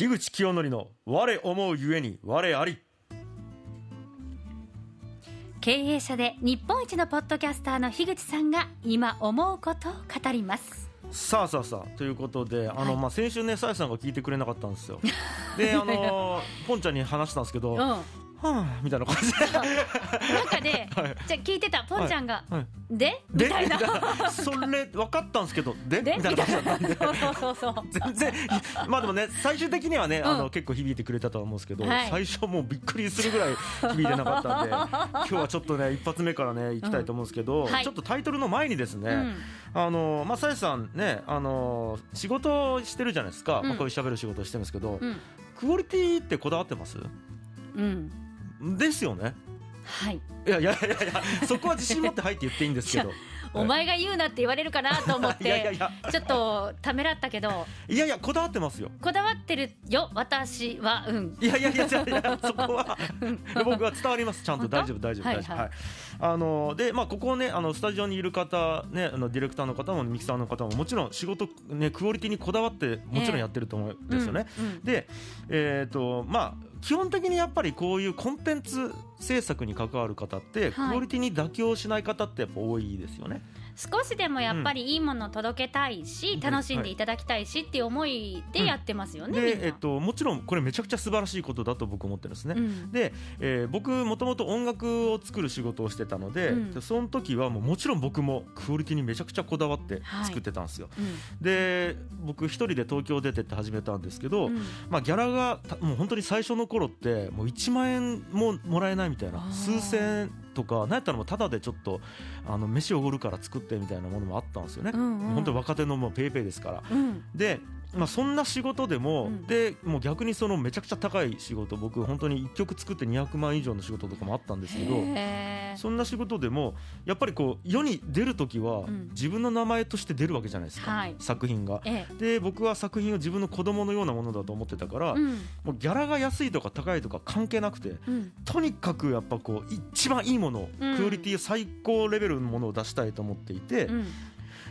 樋口清則の我思うゆえに我あり。経営者で日本一のポッドキャスターの樋口さんが今思うことを語ります。さあさあさあということであの、はい。まあ、先週ねさやさんが聞いてくれなかったんですよ。であのポンちゃんに話したんですけど、うんはあみたいな感じ。でなんかで、はい。じゃあ聞いてたポンちゃんが、はい。で？みでたいな。それ分かったんですけどで？で？みたいな。そうそうそう全然まあでもね最終的にはね、あうん。の結構響いてくれたとは思うんですけど、はい。最初もうびっくりするぐらい響いてなかったんで 今日はちょっとね一発目からね行きたいと思うんですけど、ちょっとタイトルの前にですね、うん。あのまあさやさんねあの仕事してるじゃないですか、うん。まあ、こういう喋る仕事してるんですけど、うん。クオリティってこだわってます？うんですよね。はい。いやいやいやいやそこは自信持って入って言っていいんですけど。お前が言うなって言われるかなと思っ いやいやていや。ちょっとためらったけど。いやいやこだわってますよ。こだわってるよ私はうん。いやいやいやいやいやそこは。僕は伝わります。ちゃんと。大丈夫大丈夫はい大丈夫。はい。はいあのでまあここねあのスタジオにいる方ねあのディレクターの方もミキサーの方ももちろん仕事ねクオリティにこだわってもちろんやってると思うんですよね、でえっ、とまあ基本的にやっぱりこういうコンテンツ制作に関わる方って、はいクオリティに妥協しない方ってやっぱ多いですよね。少しでもやっぱりいいものを届けたいし、うん。楽しんでいただきたいしっていう思いでやってますよね、えっと、もちろんこれめちゃくちゃ素晴らしいことだと僕思ってるんですね。うん。で、えー僕もともと音楽を作る仕事をしてたので,、その時はもうもちろん僕もクオリティにめちゃくちゃこだわって作ってたんですよ。うん。で僕一人で東京出てって始めたんですけど、うん。まあ、ギャラがたもう本当に最初の頃ってもう1万円ももらえないみたいな数千円とかなんやったらもうただでちょっとあの飯おごるから作ってみたいなものもあったんですよね。うんうん本当に若手のもうペイペイですから。うんで、まあ、そんな仕事でも、うん。でもう逆にそのめちゃくちゃ高い仕事僕本当に1曲作って200万以上の仕事とかもあったんですけどそんな仕事でもやっぱりこう世に出る時はうん。自分の名前として出るわけじゃないですか、はい。作品が。えで僕は作品を自分の子供のようなものだと思ってたから、えうん。もうギャラが安いとか高いとか関係なくてうん。とにかくやっぱこう一番いいもの、うん。クオリティ最高レベルのものを出したいと思っていて、うん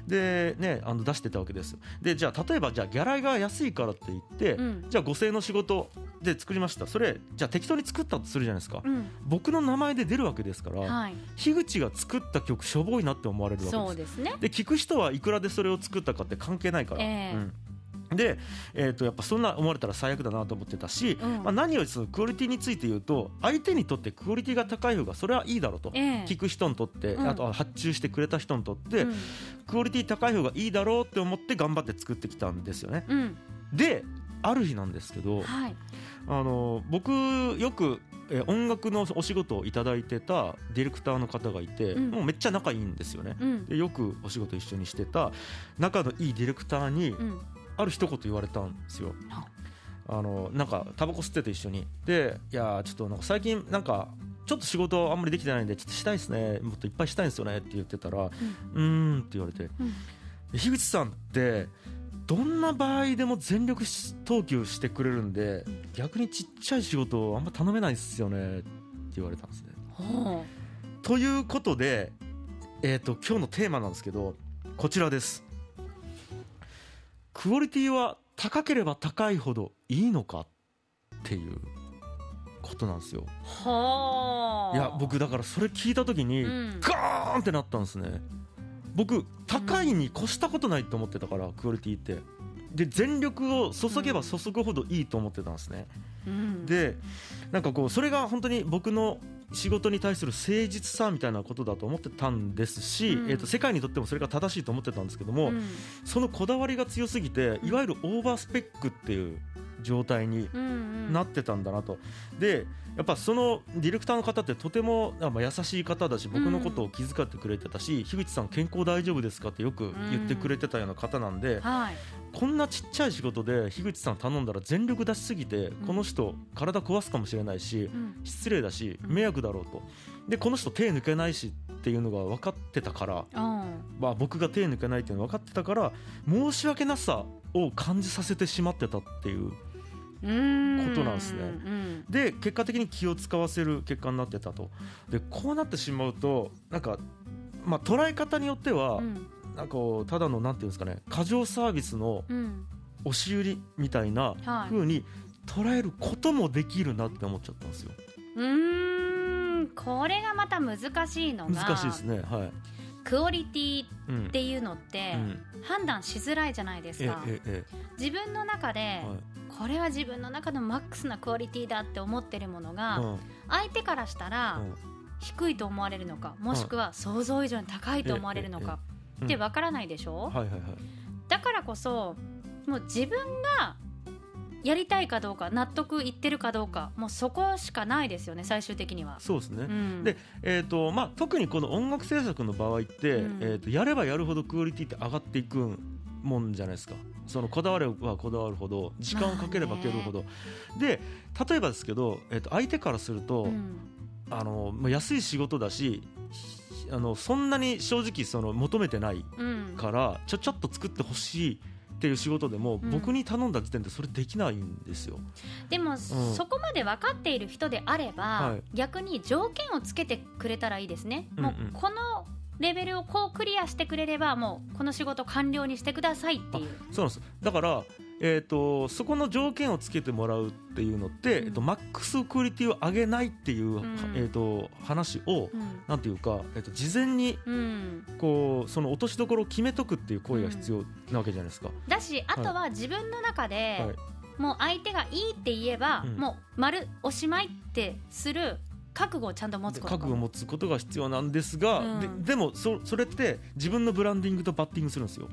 でねあの出してたわけです。でじゃあ例えばじゃあギャラが安いからって言って、うん。じゃあ5000円の仕事で作りました。それじゃあ適当に作ったとするじゃないですか、うん。僕の名前で出るわけですから、はい。樋口が作った曲しょぼいなって思われるわけです。そうですね。で聞く人はいくらでそれを作ったかって関係ないから、ええ。うんで、えー、とやっぱそんな思われたら最悪だなと思ってたし、うんまあ、何よりそのクオリティについて言うと相手にとってクオリティが高い方がそれはいいだろうと、ええ。聞く人にとって、うん。あとは発注してくれた人にとって、うん。クオリティ高い方がいいだろうって思って頑張って作ってきたんですよね。うん。である日なんですけどはい。あの僕よくえー音楽のお仕事をいただいてたディレクターの方がいて、うん。もうめっちゃ仲いいんですよね。うん。でよくお仕事一緒にしてた仲のいいディレクターにうんある一言言われたんですよ。あのなんかタバコ吸ってて一緒にでいやーちょっとなんか最近なんかちょっと仕事あんまりできてないんでちょっとしたいですねもっといっぱいしたいんですよねって言ってたらうーんって言われてうん樋口さんってどんな場合でも全力投球してくれるんで逆にちっちゃい仕事あんま頼めないですよねって言われたんですね。ほということで、えー、と今日のテーマなんですけどこちらです。クオリティは高ければ高いほどいいのかっていうことなんですよ。うはあいや僕だからそれ聞いた時にうんガーンってなったんですね。僕高いに越したことないと思ってたからクオリティって。で全力を注げば注ぐほどいいと思ってたんですね。うんでなんかこうそれが本当に僕の仕事に対する誠実さみたいなことだと思ってたんですし、うん。えー、と世界にとってもそれが正しいと思ってたんですけども、うん。そのこだわりが強すぎていわゆるオーバースペックっていう状態にうんうん。なってたんだなと。でやっぱそのディレクターの方ってとてもあまあ優しい方だし僕のことを気遣ってくれてたし、樋口さん健康大丈夫ですか？ってよく言ってくれてたような方なんで、はい。こんなちっちゃい仕事で樋口さん頼んだら全力出しすぎてん。この人体壊すかもしれないしうん。失礼だしうん。迷惑だろうと。でこの人手抜けないしっていうのが分かってたから、うん。まあ、僕が手抜けないっていうのが分かってたから申し訳なさを感じさせてしまってたっていう。うんことなんですね。うんで結果的に気を使わせる結果になってたと。でこうなってしまうとなんか、まあ、捉え方によっては、うん。なんかただのなんていうんですかね過剰サービスのうん。押し売りみたいなはい。風に捉えることもできるなって思っちゃったんですよ。うーん。これがまた難しいのが難しいですね。はい。クオリティうんっていうのってうん。判断しづらいじゃないですえか、ええ自分の中で、これは自分の中のマックスなクオリティだって思ってるものが、うん。相手からしたらうん。低いと思われるのかもしくは想像以上に高いと思われるのかええってわからないでしょ？だからこそもう自分がやりたいかどうか納得いってるかどうかもうそこしかないですよね最終的には。そうですね。うん。でえーとまあ、特にこの音楽制作の場合って、うん。えー、とやればやるほどクオリティって上がっていくもんじゃないですか。そのこだわればこだわるほど時間をかければかけるほど、で例えばですけど、えー、と相手からすると、うん。あのまあ安い仕事だしあのそんなに正直その求めてないうん。からちょちょっと作ってほしいっていう仕事でも、うん。僕に頼んだ時点でそれできないんですよ。でも、そこまで分かっている人であれば、はい。逆に条件をつけてくれたらいいですね、うんうん。もうこのレベルをこうクリアしてくれればもうこの仕事完了にしてくださいっていう。そうなんです。だから、えー、とそこの条件をつけてもらうっていうのって、うん。えっとマックスクオリティを上げないっていう、ん。えー、と話を、うん。なんていうか、えー、と事前にうん、こうその落としどころを決めとくっていう行為が必要なわけじゃないですか。だしあとは自分の中で、はい。もう相手がいいって言えば、うん。もう丸おしまいってする覚悟をちゃんと持つこと。覚悟を持つことが必要なんですが、うん。ででもそそれって自分のブランディングとバッティングするんですよ。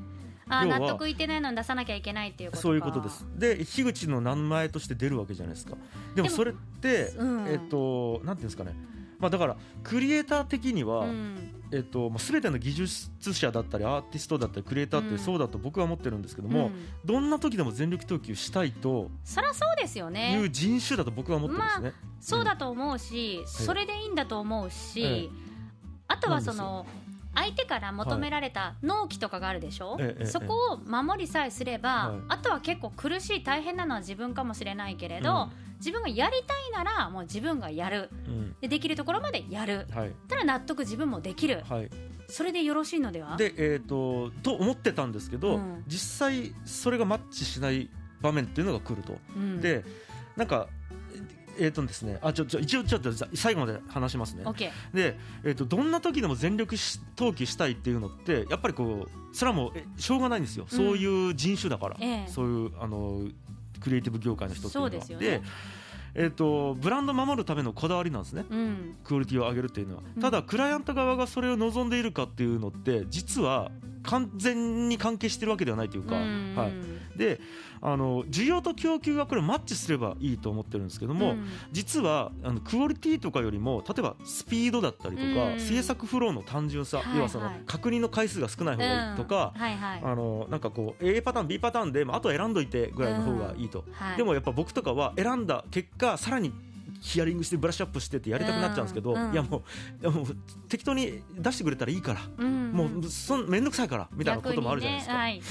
あ納得いってないのに出さなきゃいけないっていうことか。そういうことです。で樋口の名前として出るわけじゃないですか。でもそれって、うん。えっ、となんていうんですかね。まあだからクリエイター的には、うん。えっと、まあ全ての技術者だったりアーティストだったりクリエイターっうん。てそうだと僕は思ってるんですけども、うん。どんな時でも全力投球したいとそりゃそうですよいねう人種だと僕は思ってるんですね。そうだと思うし、それでいいんだと思うし、ええ。あとはその相手から求められた納期とかがあるでしょ、ええええそこを守りさえすれば、はい。あとは結構苦しい大変なのは自分かもしれないけれど、うん。自分がやりたいならもう自分がやる。うん。でできるところまでやる。はい。たら納得自分もできる。はい、それでよろしいのでは？で、えー、とと思ってたんですけど、うん。実際それがマッチしない場面っていうのが来ると。うん、でなんかえーとですね、あちょちょ一応ちょっと最後まで話しますね。で、えー、とどんな時でも全力し投球したいっていうのってやっぱりこうそれはもうえしょうがないんですよ、うん。そういう人種だから、ええ。そういうあのクリエイティブ業界の人っていうのは。そうですよねえー、とブランドを守るためのこだわりなんですね。うん。クオリティを上げるっていうのは。うん。ただクライアント側がそれを望んでいるかっていうのって実は完全に関係してるわけではないというか、うん。はい、であの需要と供給がこれマッチすればいいと思ってるんですけども、うん。実はあのクオリティとかよりも例えばスピードだったりとか、うん。制作フローの単純さ、はい要はそのはい確認の回数が少ない方がいいとか、うん。はいはい。あのなんかこう A パターン B パターンで、まあ、あとは選んどいてぐらいの方がいいと、はい。でもやっぱ僕とかは選んだ結果さらにヒアリングしてブラッシュアップしてってやりたくなっちゃうんですけど、うん。うんいやもういやもう適当に出してくれたらいいから、うん。もうそん面倒くさいからみたいなこともあるじゃないですか。ねはい。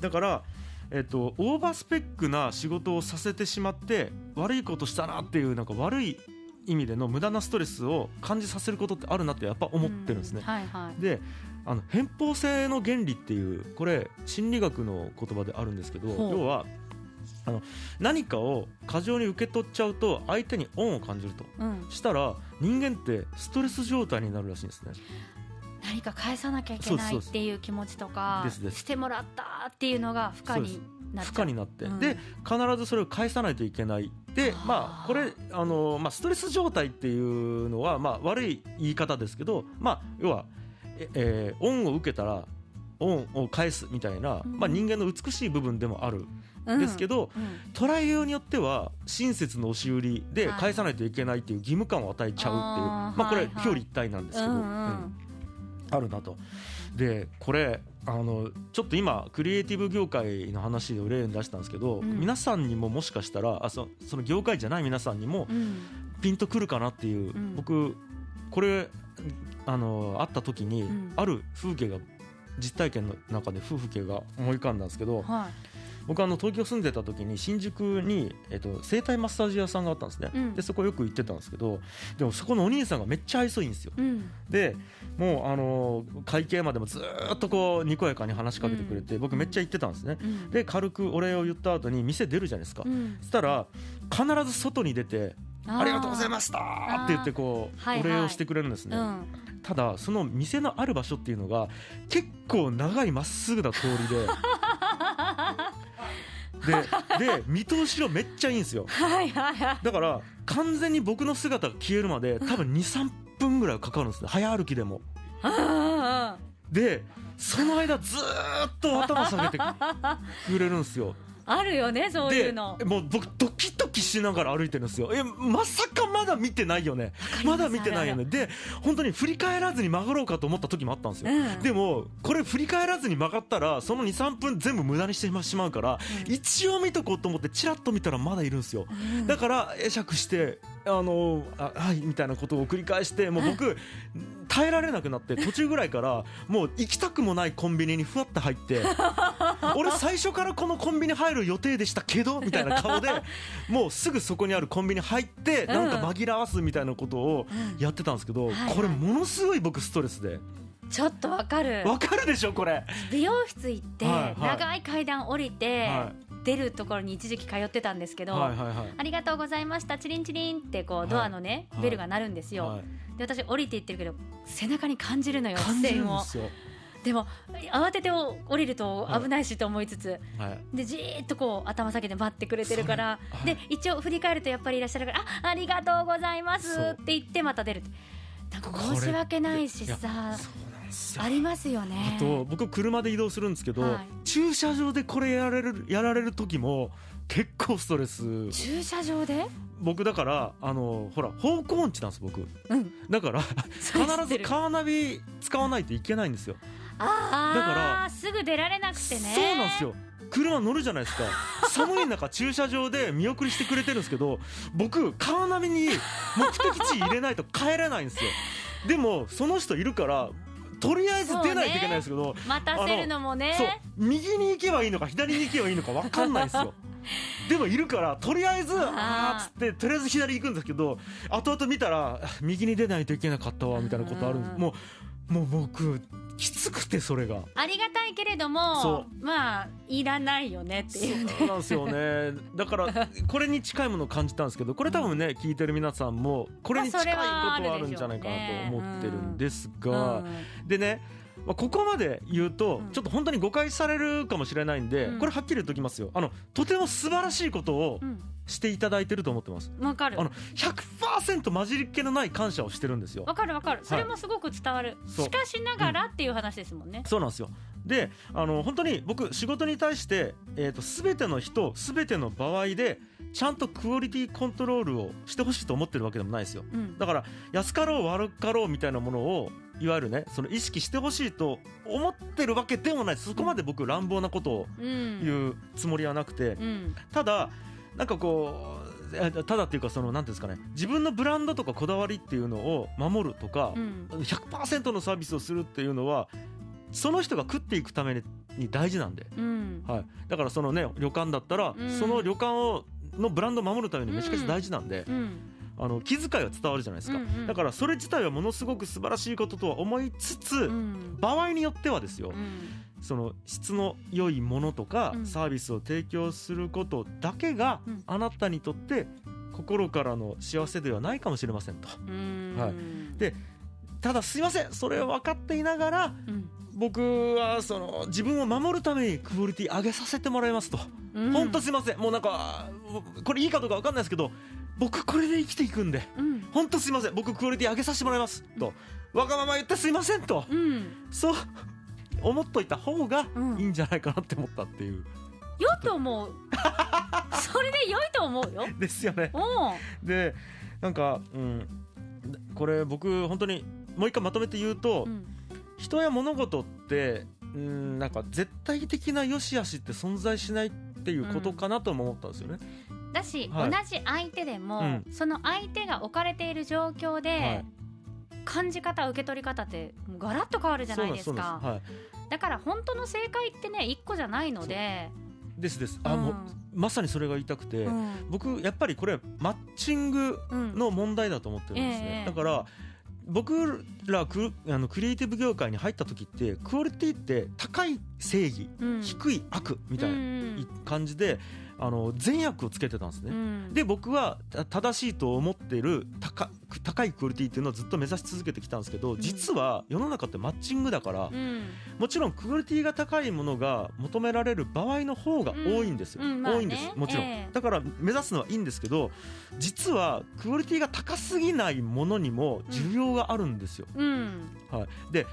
だから、えっと、オーバースペックな仕事をさせてしまって悪いことしたなっていうなんか悪い意味での無駄なストレスを感じさせることってあるなってやっぱ思ってるんですね。うはいはい。であの偏方性の原理っていうこれ心理学の言葉であるんですけど要はあの何かを過剰に受け取っちゃうと相手に恩を感じると。うん、したら人間ってストレス状態になるらしいんですね。何か返さなきゃいけないっていう気持ちとかしてもらったっていうのが負荷になっ負荷になって、う。ん。で必ずそれを返さないといけない。でまあこれあの、まあ、ストレス状態っていうのは、まあ、悪い言い方ですけど、まあ、要は、ええー恩を受けたら恩を返すみたいな、うん。まあ、人間の美しい部分でもある。うんんですけど、うん。捉えようによっては親切の押し売りではい。返さないといけないっていう義務感を与えちゃうっていう、あーまあ、これはいはい。表裏一体なんですけど、うんうん。うん。あるなと。でこれあのちょっと今クリエイティブ業界の話を例に出したんですけど、うん。皆さんにももしかしたらあそその業界じゃない皆さんにもうん。ピンとくるかなっていう、うん。僕これあの会った時に、うん。ある風景が実体験の中で風景が思い浮かんだんですけどは僕あの東京住んでた時に新宿に、えっと、整体マッサージ屋さんがあったんですね、うん。でそこよく行ってたんですけどでもそこのお兄さんがめっちゃ愛想いいんですよ。うん。でもうあの会計までもずーっとこうにこやかに話しかけてくれて、僕めっちゃ行ってたんですね。うん。で軽くお礼を言った後に店出るじゃないですか、うん。そしたら必ず外に出て「ありがとうございました」って言ってこうはいはい。お礼をしてくれるんですね、うん。ただその店のある場所っていうのが結構長いまっすぐな通りで でで見通しがめっちゃいいんですよ。はいはいはい。だから完全に僕の姿が消えるまで多分23分ぐらいかかるんですね。早歩きでも。あでその間ずーっと頭下げてくれるんですよあるよねそういうでの。もう僕ドキドキしながら歩いてるんですよ。えまさかまだ見てないよね。りまだ見てないよね。で本当に振り返らずに曲がろうかと思った時もあったんですよ、うん。でもこれ振り返らずに曲がったらその23分全部無駄にしてしまうから、うん。一応見とこうと思ってチラッと見たらまだいるんですよ。うん。だから会釈してあのあはいみたいなことを繰り返してもう僕耐えられなくなって途中ぐらいからもう行きたくもないコンビニにふわって入って 俺最初からこのコンビニ入る予定でしたけどみたいな顔でもうすぐそこにあるコンビニ入ってなんか紛らわすみたいなことをうん。やってたんですけどこれものすごい僕ストレスで。ちょっとわかる。わかるでしょこれ。美容室行って長い階段降りては出るところに一時期通ってたんですけどはいはいはいありがとうございましたチリンチリンってこはい。うドアのねはい。ベルが鳴るんですよ。はい。で私降りていってるけど背中に感じるのよ視線をんでも。慌てて降りると危ないしと思いつつはい。でじーっとこう頭下げて待ってくれてるからはい。で一応振り返るとやっぱりいらっしゃるからあありがとうございますって言ってまた出るなんか申し訳ないしさありますよね。あと僕車で移動するんですけど、はい。駐車場でこれやられるやられる時も結構ストレス。駐車場で？僕だからあのほら方向音痴なんです僕。うん。だから必ずカーナビ使わないといけないんですよ。ああだからすぐ出られなくてね。そうなんですよ。車乗るじゃないですか。寒い中 駐車場で見送りしてくれてるんですけど僕カーナビに目的地入れないと帰れないんですよ。でもその人いるからとりあえず出ないといけないんですけど待たせるのもね。そう右に行けばいいのか左に行けばいいのか分かんないんですよ。でもいるからとりあえずあー。っつってとりあえず左行くんですけど後々見たらあ右に出ないといけなかったわみたいなことあるんです。うん。もうもう僕きつくてそれが。ありがたいけれどもそまあいらないよねっていう。ねそうなんですよね。だからこれに近いものを感じたんですけどこれ多分ね聞いてる皆さんもこれに近いことはあるんじゃないかなと思ってるんですが、うん。でね、まあ、ここまで言うとうん。ちょっと本当に誤解されるかもしれないんで、うん。これはっきり言っておきますよ。あのとても素晴らしいことをうんしていただいてると思ってます。わかる。あの100%混じりっ気のない感謝をしてるんですよ。わかるわかる。それもすごく伝わる、そう。しかしながらっていう話ですもんね、そうなんですよ。であの本当に僕仕事に対して、えー、と全ての人全ての場合でちゃんとクオリティコントロールをしてほしいと思ってるわけでもないですよ。うん。だから安かろう悪かろうみたいなものをいわゆるねその意識してほしいと思ってるわけでもない。そこまで僕乱暴なことをうん。言うつもりはなくて。うん。ただなんかこうえただっていうかそのなんていうんですかね自分のブランドとかこだわりっていうのを守るとかうん。100%のサービスをするっていうのはその人が食っていくために大事なんで、うん。はい、だからそのね旅館だったら、うん。その旅館をのブランドを守るためにめちゃくちゃ大事なんで、うん。あの気遣いは伝わるじゃないですか、うんうん。だからそれ自体はものすごく素晴らしいこととは思いつつ、うん。場合によってはですよ、うんその質の良いものとかうん。サービスを提供することだけがうん。あなたにとって心からの幸せではないかもしれませんと。うん。はい。でただすいません。それを分かっていながらうん。僕はその自分を守るためにクオリティ上げさせてもらいますと、うん。本当すいません。もうなんかこれいいかどうか分かんないですけど僕これで生きていくんでうん。本当すいません。僕クオリティ上げさせてもらいますとわがまま言ってすいませんと。うん。そう思っといた方がうん。いいんじゃないかなって思ったっていう、良いと思う。それで良いと思うよ。ですよね。おでなんか、うん、これ僕本当にもう一回まとめて言うと、うん。人や物事ってうんなんか絶対的な良し悪しって存在しないっていうことかなとも思ったんですよね。だし、はい。同じ相手でも、うん。その相手が置かれている状況で、はい感じ方受け取り方ってガラッと変わるじゃないですか。そうなんですそうなんです。だから本当の正解ってね一個じゃないので。ですです。あ、もうまさにそれが言いたくて、うん。僕やっぱりこれマッチングうんの問題だと思ってるんですね、ええ。だから僕らクあのクリエイティブ業界に入った時ってクオリティって高い正義、うん。低い悪みたいなうん感じであの善悪をつけてたんですね、うん。で僕はた正しいと思ってる高高いクオリティっていうのをずっと目指し続けてきたんですけどん。実は世の中ってマッチングだからうん。もちろんクオリティが高いものが求められる場合の方が多いんですよ、うんうんまあね。多いんです。もちろん、ええ。だから目指すのはいいんですけど実はクオリティが高すぎないものにも需要があるんですよ、うん。はい、で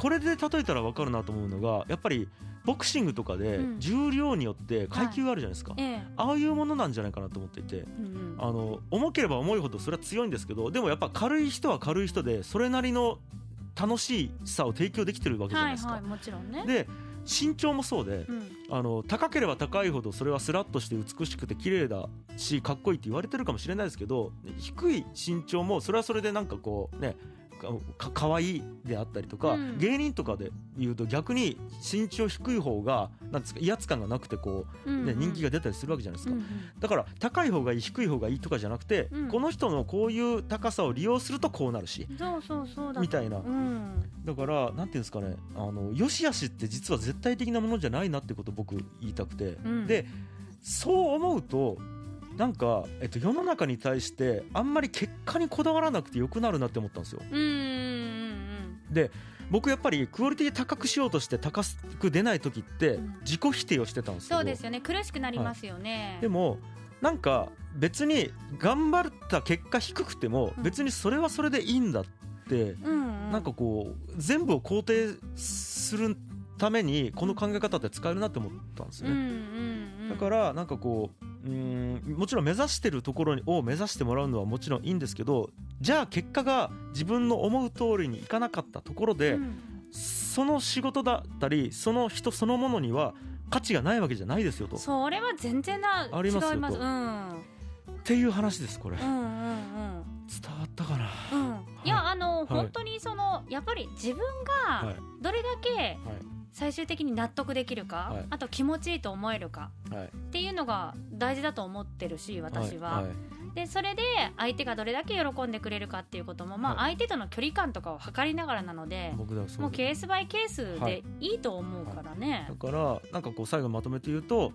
これで例えたら分かるなと思うのがやっぱりボクシングとかでうん。重量によって階級があるじゃないですか、ええ。ああいうものなんじゃないかなと思っていてうんあの重ければ重いほどそれは強いんですけどでもやっぱ軽い人は軽い人でそれなりの楽しさを提供できてるわけじゃなですか。はいいはいもちろんね。で身長もそうでうん。あの高ければ高いほどそれはスラッとして美しくて綺麗だしかっこいいって言われてるかもしれないですけど低い身長もそれはそれでなんかこうねかかわいいであったりとか、うん。芸人とかで言うと逆に身長低い方がなんですか威圧感がなくてこう、ね、人気が出たりするわけじゃないですか。うんうん。だから高い方がいい低い方がいいとかじゃなくて、うん。この人のこういう高さを利用するとこうなるしそうそうそうだ。みたいな。うん。だからなんていうんですかねあの良し悪しって実は絶対的なものじゃないなってことを僕言いたくて、うん。でそう思うとなんか、えっと、世の中に対してあんまり結果にこだわらなくてよくなるなって思ったんですよ。うんうんうんで僕やっぱりクオリティ高くしようとして高く出ない時ってうん。自己否定をしてたんですそうですよね。苦しくなりますよね。でもなんか別に頑張った結果低くてもうん。別にそれはそれでいいんだってうんうん。なんかこう全部を肯定するためにこの考え方って使えるなって思ったんですうんうね。んうん。だからなんかこううーんもちろん目指してるところを目指してもらうのはもちろんいいんですけどじゃあ結果が自分の思う通りにいかなかったところで、うん。その仕事だったりその人そのものには価値がないわけじゃないですよと。っそれは全然なあります。よ違いますと。うん。ていう話ですこれ。伝うんうんうん。わったかな？うん。いやあのい。本当にそのやっぱり自分がはい。どれだけはい最終的に納得できるか、はい。あと気持ちいいと思えるか？はい。っていうのが大事だと思ってるし私は、でそれで相手がどれだけ喜んでくれるかっていうことも、まあ、は相手との距離感とかを測りながらなのでもうケースバイケースはい。でいいと思うからね、だからなんかこう最後まとめて言うと、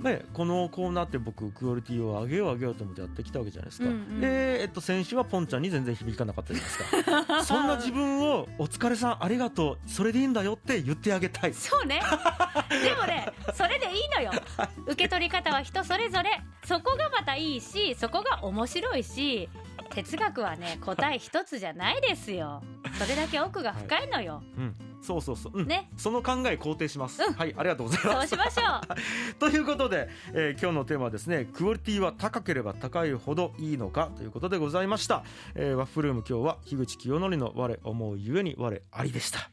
ね、このコーナーって僕クオリティを上げよう上げようと思ってやってきたわけじゃないですか、うんうん。で、えっと、先週はポンちゃんに全然響かなかったじゃないですか。そんな自分を「お疲れさんありがとうそれでいいんだよ」って言ってあげたい。そうね。でもねそれでいいのよ。受け取り方は人それぞれ。そこがまたいいしそこが面白いし哲学はね答え一つじゃないですよ。それだけ奥が深いのよ、うん。そうそうそう、うん。ね。その考え肯定します、うん。はいありがとうございます。そうしましょう。ということで、えー今日のテーマはですねクオリティは高ければ高いほどいいのかということでございました、えーワッフルーム今日は樋口清則の我思うゆえに我ありでした